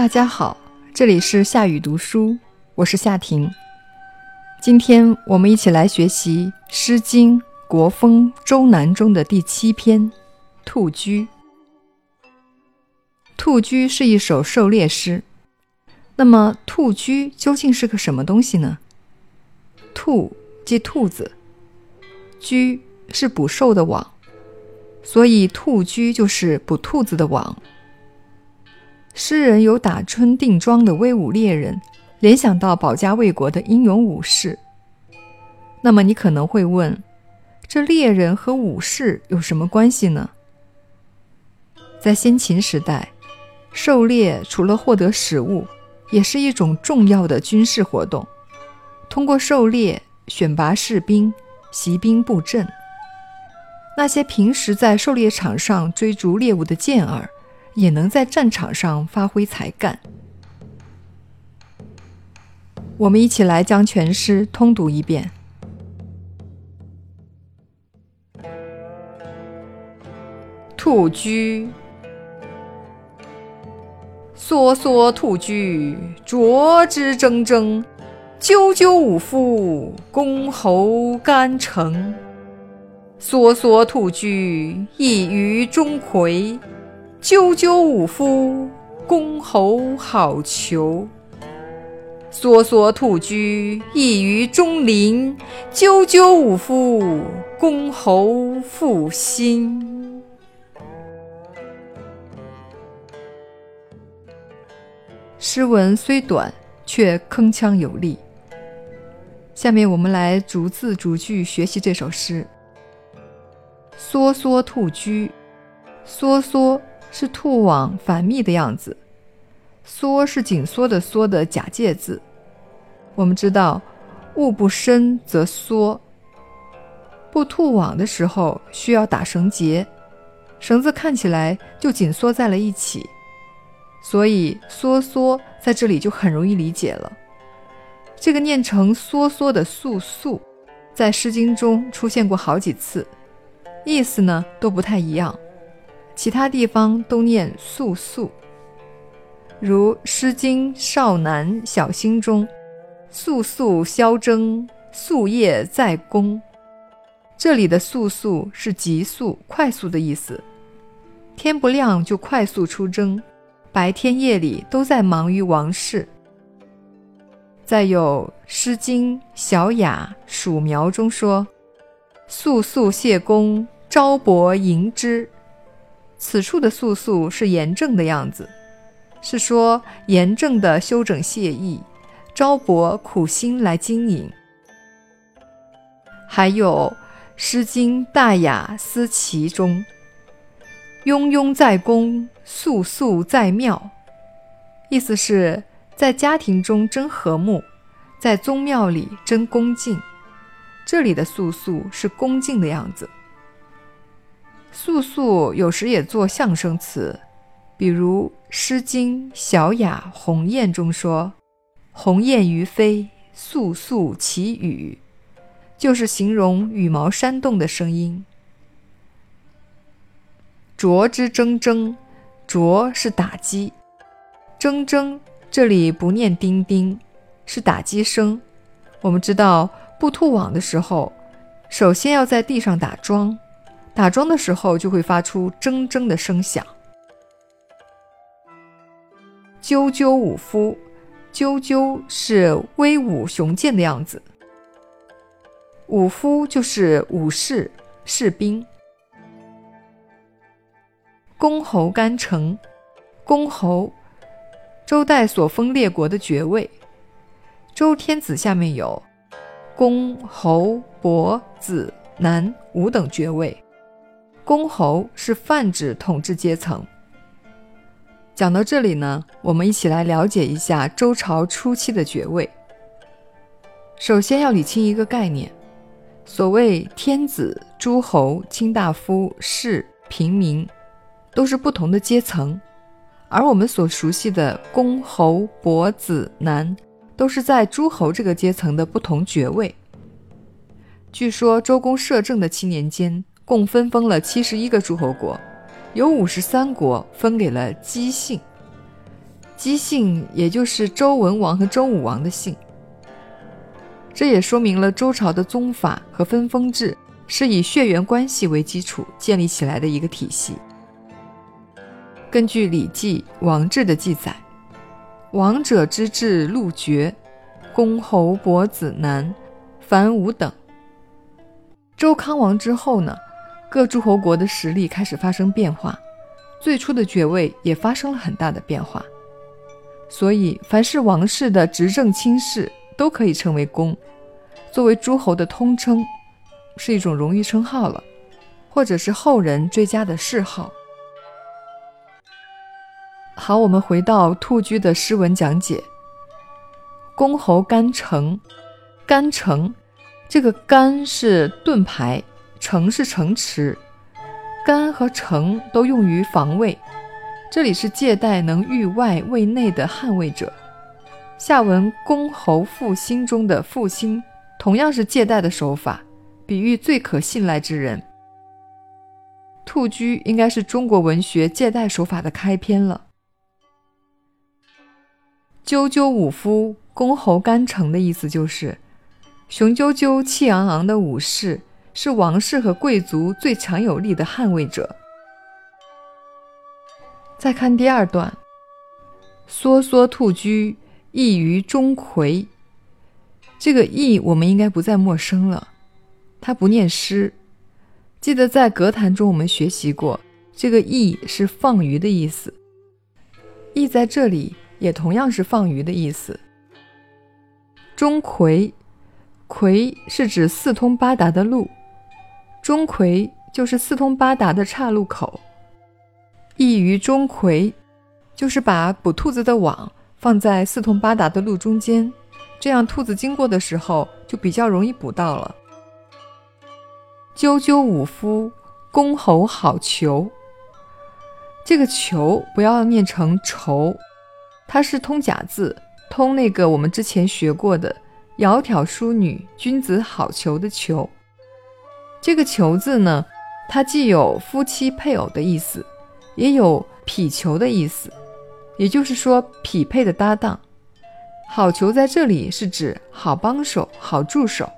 大家好，这里是夏雨读书，我是夏婷。今天我们一起来学习《诗经·国风·周南》中的第七篇《兔居》。《兔居》是一首狩猎诗。那么，兔居究竟是个什么东西呢？兔即兔子，居是捕兽的网，所以兔居就是捕兔子的网。诗人有打春定妆的威武猎人，联想到保家卫国的英勇武士。那么你可能会问，这猎人和武士有什么关系呢？在先秦时代，狩猎除了获得食物，也是一种重要的军事活动。通过狩猎选拔士兵，习兵布阵。那些平时在狩猎场上追逐猎物的健儿。也能在战场上发挥才干。我们一起来将全诗通读一遍。兔居，梭梭兔居，啄之铮铮，赳赳武夫，公侯干城。梭梭兔居，一于钟馗。赳赳武夫，公侯好逑。梭梭兔居，一于钟林。赳赳武夫，公侯复心。诗文虽短，却铿锵有力。下面我们来逐字逐句学习这首诗。梭梭兔居，梭梭。是兔网反密的样子，缩是紧缩的缩的假借字。我们知道，物不深则缩。布兔网的时候需要打绳结，绳子看起来就紧缩在了一起，所以缩缩在这里就很容易理解了。这个念成缩缩的素素，在《诗经》中出现过好几次，意思呢都不太一样。其他地方都念素素，如《诗经·少南·小星》中“素素萧征，夙夜在公”，这里的“素素”是急速、快速的意思。天不亮就快速出征，白天夜里都在忙于王事。再有《诗经·小雅·黍苗》中说：“素素谢公，昭伯迎之。”此处的“素素”是严正的样子，是说严正的修整谢意，昭伯苦心来经营。还有《诗经·大雅·思齐》中“庸庸在公，素素在庙”，意思是，在家庭中真和睦，在宗庙里真恭敬。这里的“素素”是恭敬的样子。素素有时也做象声词，比如《诗经·小雅·鸿雁》中说：“鸿雁于飞，素素其羽”，就是形容羽毛扇动的声音。啄之铮铮，啄是打击，铮铮这里不念丁丁，是打击声。我们知道布兔网的时候，首先要在地上打桩。打桩的时候就会发出铮铮的声响。赳赳武夫，赳赳是威武雄健的样子。武夫就是武士、士兵。公侯干城，公侯，周代所封列国的爵位。周天子下面有公、侯、伯、子、男五等爵位。公侯是泛指统治阶层。讲到这里呢，我们一起来了解一下周朝初期的爵位。首先要理清一个概念：所谓天子、诸侯、卿大夫、士、平民，都是不同的阶层，而我们所熟悉的公、侯、伯、子、男，都是在诸侯这个阶层的不同爵位。据说周公摄政的七年间。共分封了七十一个诸侯国，有五十三国分给了姬姓。姬姓也就是周文王和周武王的姓。这也说明了周朝的宗法和分封制是以血缘关系为基础建立起来的一个体系。根据《礼记·王制》的记载，王者之治陆爵，公侯伯子男，凡五等。周康王之后呢，各诸侯国的实力开始发生变化，最初的爵位也发生了很大的变化。所以，凡是王室的执政亲事都可以称为公，作为诸侯的通称，是一种荣誉称号了，或者是后人追加的谥号。好，我们回到兔居的诗文讲解。公侯干城，干城，这个干是盾牌，城是城池，干和城都用于防卫。这里是借代能御外卫内的捍卫者。下文公侯复兴中的复兴，同样是借代的手法，比喻最可信赖之人。兔居应该是中国文学借代手法的开篇了。赳赳武夫，公侯干城的意思就是，雄赳赳、气昂昂的武士是王室和贵族最强有力的捍卫者。再看第二段，梭梭兔居，异于钟馗。这个“异”我们应该不再陌生了，他不念诗。记得在格谈中我们学习过，这个“异”是放鱼的意思，“异”在这里。也同样是放鱼的意思。钟馗，馗是指四通八达的路，钟馗就是四通八达的岔路口。异于钟馗，就是把捕兔子的网放在四通八达的路中间，这样兔子经过的时候就比较容易捕到了。赳赳武夫，公侯好逑。这个逑不要念成仇。它是通假字，通那个我们之前学过的“窈窕淑女，君子好逑”的逑。这个“求”字呢，它既有夫妻配偶的意思，也有匹求的意思，也就是说匹配的搭档。好逑在这里是指好帮手、好助手。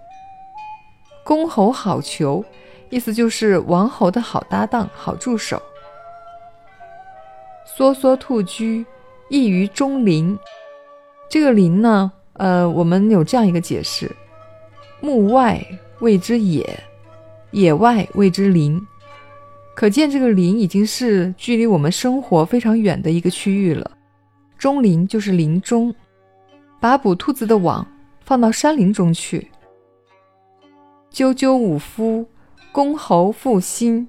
公侯好逑，意思就是王侯的好搭档、好助手。梭梭兔居。异于中林，这个林呢，呃，我们有这样一个解释：目外谓之野，野外谓之林。可见这个林已经是距离我们生活非常远的一个区域了。中林就是林中，把捕兔子的网放到山林中去。赳赳武夫，公侯复心，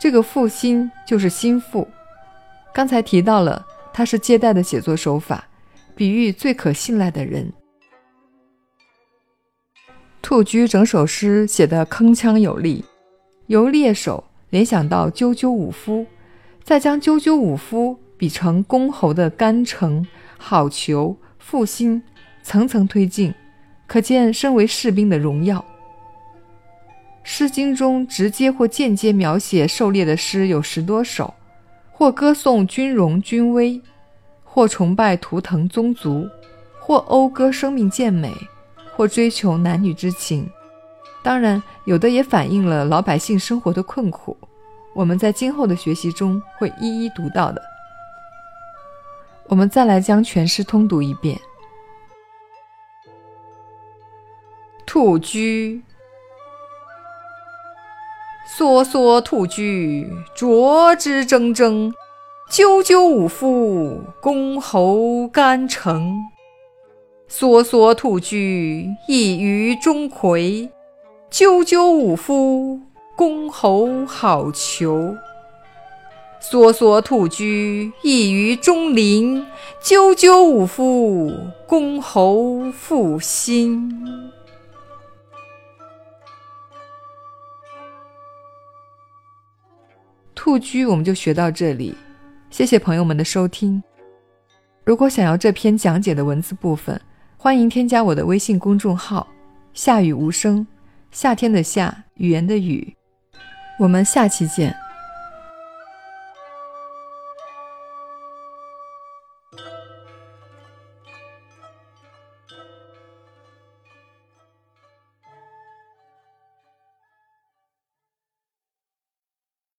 这个复心就是心腹。刚才提到了。它是借代的写作手法，比喻最可信赖的人。兔居整首诗写得铿锵有力，由猎手联想到赳赳武夫，再将赳赳武夫比成公侯的干城、好逑、负心，层层推进，可见身为士兵的荣耀。《诗经》中直接或间接描写狩猎的诗有十多首。或歌颂军容军威，或崇拜图腾宗族，或讴歌生命健美，或追求男女之情。当然，有的也反映了老百姓生活的困苦。我们在今后的学习中会一一读到的。我们再来将全诗通读一遍：兔居。梭梭兔居，啄之铮铮；赳赳武夫，公侯干城。梭梭兔居，异于钟馗；赳赳武夫，公侯好逑。梭梭兔居，异于钟林；赳赳武夫，公侯负心。兔居，我们就学到这里。谢谢朋友们的收听。如果想要这篇讲解的文字部分，欢迎添加我的微信公众号“夏雨无声”，夏天的夏，语言的语。我们下期见。